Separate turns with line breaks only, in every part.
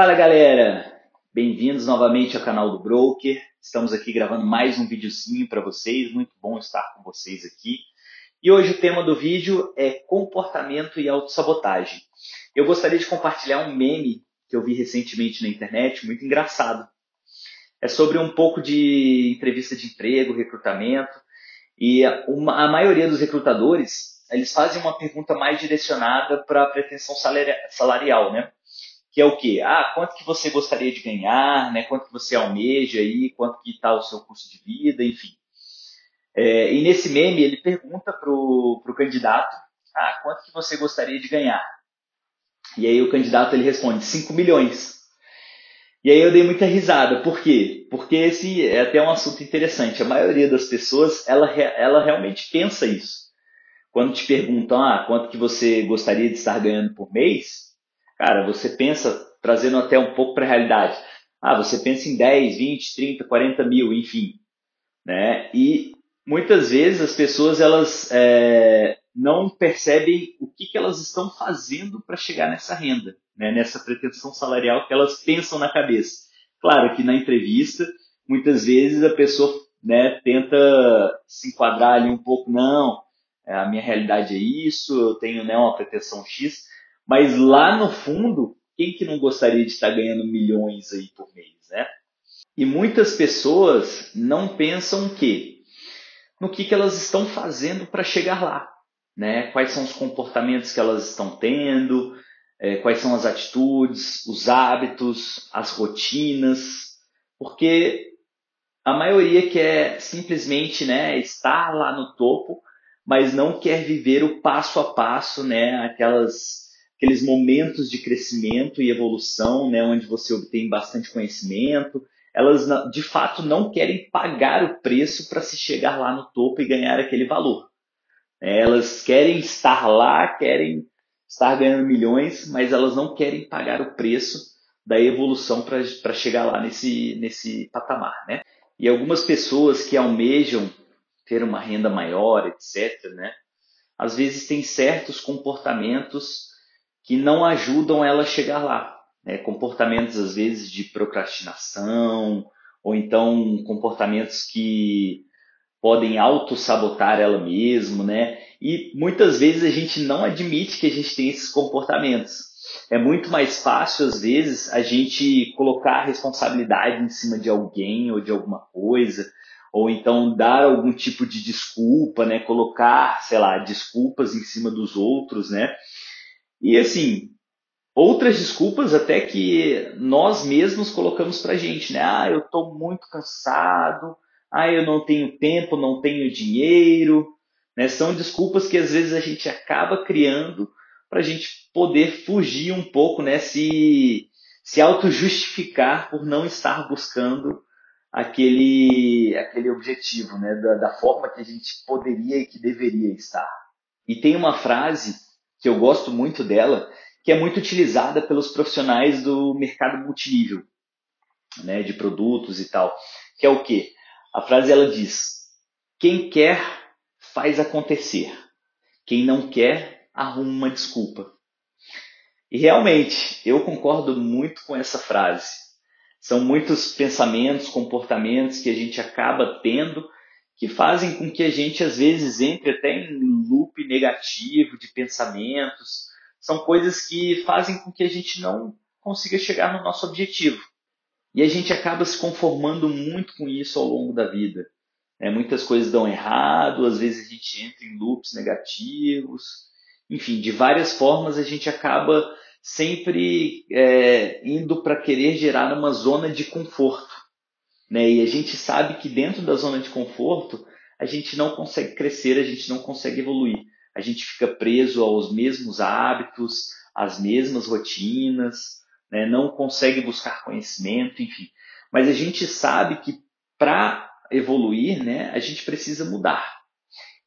Fala galera, bem-vindos novamente ao canal do Broker. Estamos aqui gravando mais um videozinho para vocês, muito bom estar com vocês aqui. E hoje o tema do vídeo é comportamento e autossabotagem. Eu gostaria de compartilhar um meme que eu vi recentemente na internet, muito engraçado. É sobre um pouco de entrevista de emprego, recrutamento, e a maioria dos recrutadores, eles fazem uma pergunta mais direcionada para a pretensão salarial, né? Que é o quê? Ah, quanto que você gostaria de ganhar, né? Quanto que você almeja aí, quanto que está o seu custo de vida, enfim. É, e nesse meme ele pergunta pro, pro candidato, ah, quanto que você gostaria de ganhar? E aí o candidato ele responde 5 milhões. E aí eu dei muita risada. Por quê? Porque esse é até um assunto interessante. A maioria das pessoas, ela, ela realmente pensa isso. Quando te perguntam, ah, quanto que você gostaria de estar ganhando por mês? Cara, você pensa, trazendo até um pouco para a realidade, ah, você pensa em 10, 20, 30, 40 mil, enfim. Né? E muitas vezes as pessoas elas é, não percebem o que, que elas estão fazendo para chegar nessa renda, né? nessa pretensão salarial que elas pensam na cabeça. Claro que na entrevista, muitas vezes a pessoa né, tenta se enquadrar ali um pouco, não, a minha realidade é isso, eu tenho né, uma pretensão X, mas lá no fundo, quem que não gostaria de estar ganhando milhões aí por mês, né? E muitas pessoas não pensam que no que, que elas estão fazendo para chegar lá, né? Quais são os comportamentos que elas estão tendo, é, quais são as atitudes, os hábitos, as rotinas, porque a maioria quer simplesmente, né, estar lá no topo, mas não quer viver o passo a passo, né, aquelas aqueles momentos de crescimento e evolução, né, onde você obtém bastante conhecimento. Elas, de fato, não querem pagar o preço para se chegar lá no topo e ganhar aquele valor. É, elas querem estar lá, querem estar ganhando milhões, mas elas não querem pagar o preço da evolução para chegar lá nesse, nesse patamar. Né? E algumas pessoas que almejam ter uma renda maior, etc., né, às vezes têm certos comportamentos que não ajudam ela a chegar lá. Né? Comportamentos, às vezes, de procrastinação, ou então comportamentos que podem auto-sabotar ela mesma, né? E muitas vezes a gente não admite que a gente tem esses comportamentos. É muito mais fácil, às vezes, a gente colocar a responsabilidade em cima de alguém ou de alguma coisa, ou então dar algum tipo de desculpa, né? Colocar, sei lá, desculpas em cima dos outros, né? E assim, outras desculpas até que nós mesmos colocamos pra gente, né? Ah, eu tô muito cansado, ah, eu não tenho tempo, não tenho dinheiro, né? São desculpas que às vezes a gente acaba criando para a gente poder fugir um pouco, né? Se, se auto-justificar por não estar buscando aquele, aquele objetivo, né? Da, da forma que a gente poderia e que deveria estar. E tem uma frase que eu gosto muito dela, que é muito utilizada pelos profissionais do mercado multinível, né, de produtos e tal, que é o quê? A frase ela diz: quem quer faz acontecer, quem não quer arruma uma desculpa. E realmente, eu concordo muito com essa frase. São muitos pensamentos, comportamentos que a gente acaba tendo que fazem com que a gente às vezes entre até em loop negativo de pensamentos. São coisas que fazem com que a gente não consiga chegar no nosso objetivo. E a gente acaba se conformando muito com isso ao longo da vida. É, muitas coisas dão errado, às vezes a gente entra em loops negativos. Enfim, de várias formas a gente acaba sempre é, indo para querer gerar uma zona de conforto. Né? E a gente sabe que dentro da zona de conforto a gente não consegue crescer, a gente não consegue evoluir. A gente fica preso aos mesmos hábitos, às mesmas rotinas, né? não consegue buscar conhecimento, enfim. Mas a gente sabe que para evoluir, né, a gente precisa mudar.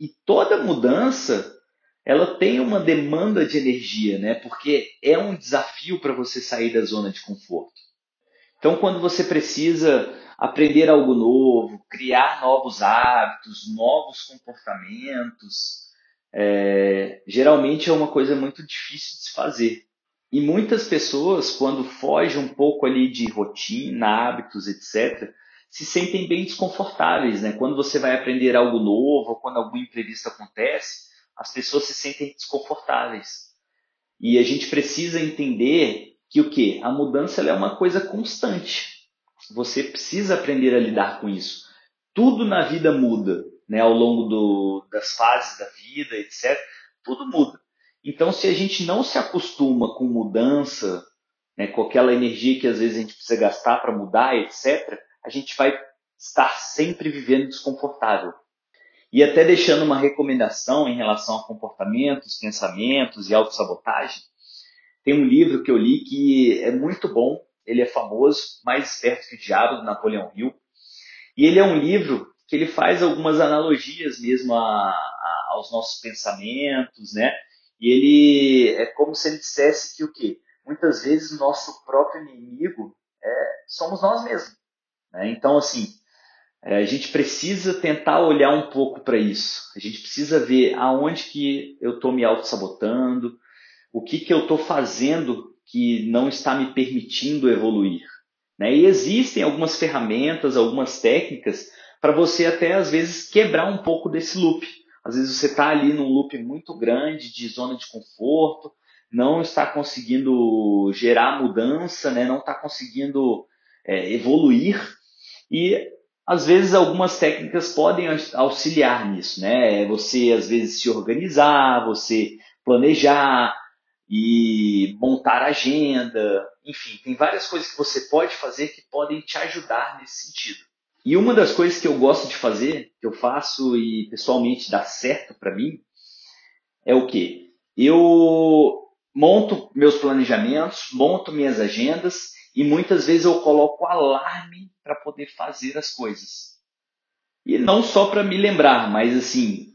E toda mudança, ela tem uma demanda de energia, né? Porque é um desafio para você sair da zona de conforto. Então, quando você precisa aprender algo novo, criar novos hábitos, novos comportamentos, é, geralmente é uma coisa muito difícil de se fazer. E muitas pessoas, quando fogem um pouco ali de rotina, hábitos, etc., se sentem bem desconfortáveis, né? Quando você vai aprender algo novo, quando algum imprevisto acontece, as pessoas se sentem desconfortáveis. E a gente precisa entender que o que? A mudança é uma coisa constante. Você precisa aprender a lidar com isso. Tudo na vida muda, né? Ao longo do, das fases da vida, etc. Tudo muda. Então, se a gente não se acostuma com mudança, né, com aquela energia que às vezes a gente precisa gastar para mudar, etc., a gente vai estar sempre vivendo desconfortável. E até deixando uma recomendação em relação a comportamentos, pensamentos e autossabotagem, tem um livro que eu li que é muito bom, ele é famoso, Mais Esperto que o Diabo, do Napoleão Hill. E ele é um livro que ele faz algumas analogias mesmo a, a, aos nossos pensamentos, né? E ele é como se ele dissesse que o quê? Muitas vezes nosso próprio inimigo é, somos nós mesmos. Né? Então, assim, é, a gente precisa tentar olhar um pouco para isso. A gente precisa ver aonde que eu estou me auto-sabotando, o que, que eu estou fazendo que não está me permitindo evoluir. Né? E existem algumas ferramentas, algumas técnicas para você até às vezes quebrar um pouco desse loop. Às vezes você está ali num loop muito grande de zona de conforto, não está conseguindo gerar mudança, né? não está conseguindo é, evoluir e às vezes algumas técnicas podem auxiliar nisso, né? Você às vezes se organizar, você planejar, e montar agenda, enfim, tem várias coisas que você pode fazer que podem te ajudar nesse sentido. E uma das coisas que eu gosto de fazer, que eu faço e pessoalmente dá certo para mim, é o que? Eu monto meus planejamentos, monto minhas agendas e muitas vezes eu coloco alarme para poder fazer as coisas. E não só para me lembrar, mas assim,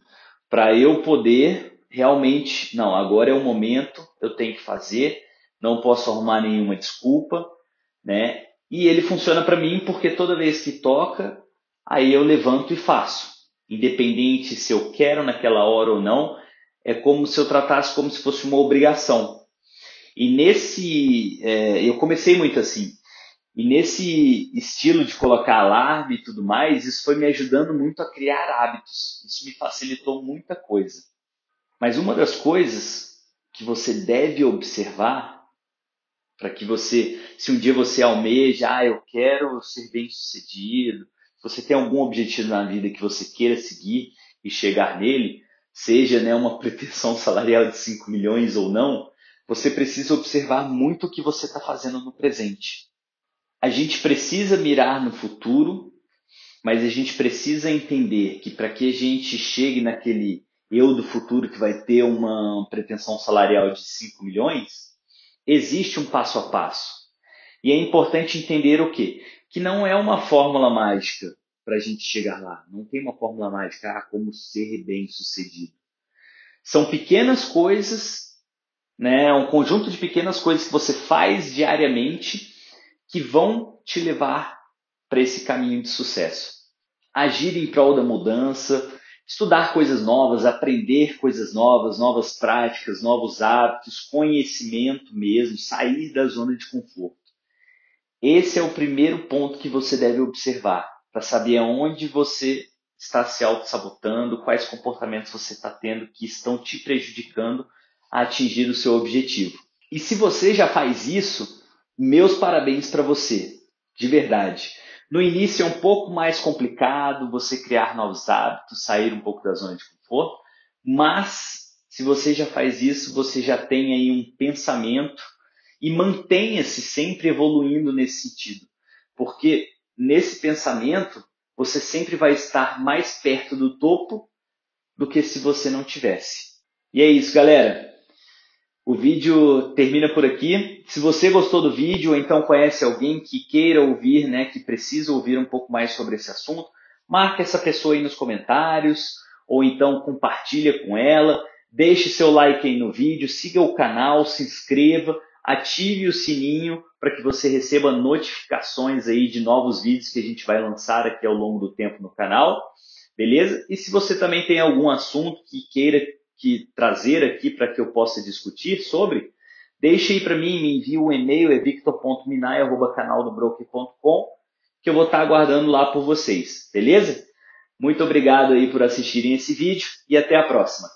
para eu poder realmente, não, agora é o momento, eu tenho que fazer, não posso arrumar nenhuma desculpa, né? E ele funciona para mim porque toda vez que toca, aí eu levanto e faço. Independente se eu quero naquela hora ou não, é como se eu tratasse como se fosse uma obrigação. E nesse, é, eu comecei muito assim. E nesse estilo de colocar alarme e tudo mais, isso foi me ajudando muito a criar hábitos. Isso me facilitou muita coisa. Mas uma das coisas que você deve observar para que você, se um dia você almeja, ah, eu quero ser bem sucedido, você tem algum objetivo na vida que você queira seguir e chegar nele, seja né, uma pretensão salarial de 5 milhões ou não, você precisa observar muito o que você está fazendo no presente. A gente precisa mirar no futuro, mas a gente precisa entender que para que a gente chegue naquele eu do futuro que vai ter uma pretensão salarial de 5 milhões, existe um passo a passo. E é importante entender o quê? Que não é uma fórmula mágica para a gente chegar lá. Não tem uma fórmula mágica, ah, como ser bem sucedido. São pequenas coisas, né, um conjunto de pequenas coisas que você faz diariamente que vão te levar para esse caminho de sucesso. Agir em prol da mudança, estudar coisas novas, aprender coisas novas, novas práticas, novos hábitos, conhecimento mesmo, sair da zona de conforto. Esse é o primeiro ponto que você deve observar para saber aonde você está se auto-sabotando, quais comportamentos você está tendo que estão te prejudicando a atingir o seu objetivo. E se você já faz isso, meus parabéns para você, de verdade. No início é um pouco mais complicado você criar novos hábitos, sair um pouco da zona de conforto, mas se você já faz isso, você já tem aí um pensamento e mantenha-se sempre evoluindo nesse sentido, porque nesse pensamento você sempre vai estar mais perto do topo do que se você não tivesse. E é isso, galera. O vídeo termina por aqui. Se você gostou do vídeo, então conhece alguém que queira ouvir, né, que precisa ouvir um pouco mais sobre esse assunto, marque essa pessoa aí nos comentários, ou então compartilha com ela, deixe seu like aí no vídeo, siga o canal, se inscreva, ative o sininho para que você receba notificações aí de novos vídeos que a gente vai lançar aqui ao longo do tempo no canal, beleza? E se você também tem algum assunto que queira que trazer aqui para que eu possa discutir sobre, deixe aí para mim, me envie um e-mail, é victor.minai.canaldobroker.com, que eu vou estar aguardando lá por vocês, beleza? Muito obrigado aí por assistirem esse vídeo e até a próxima.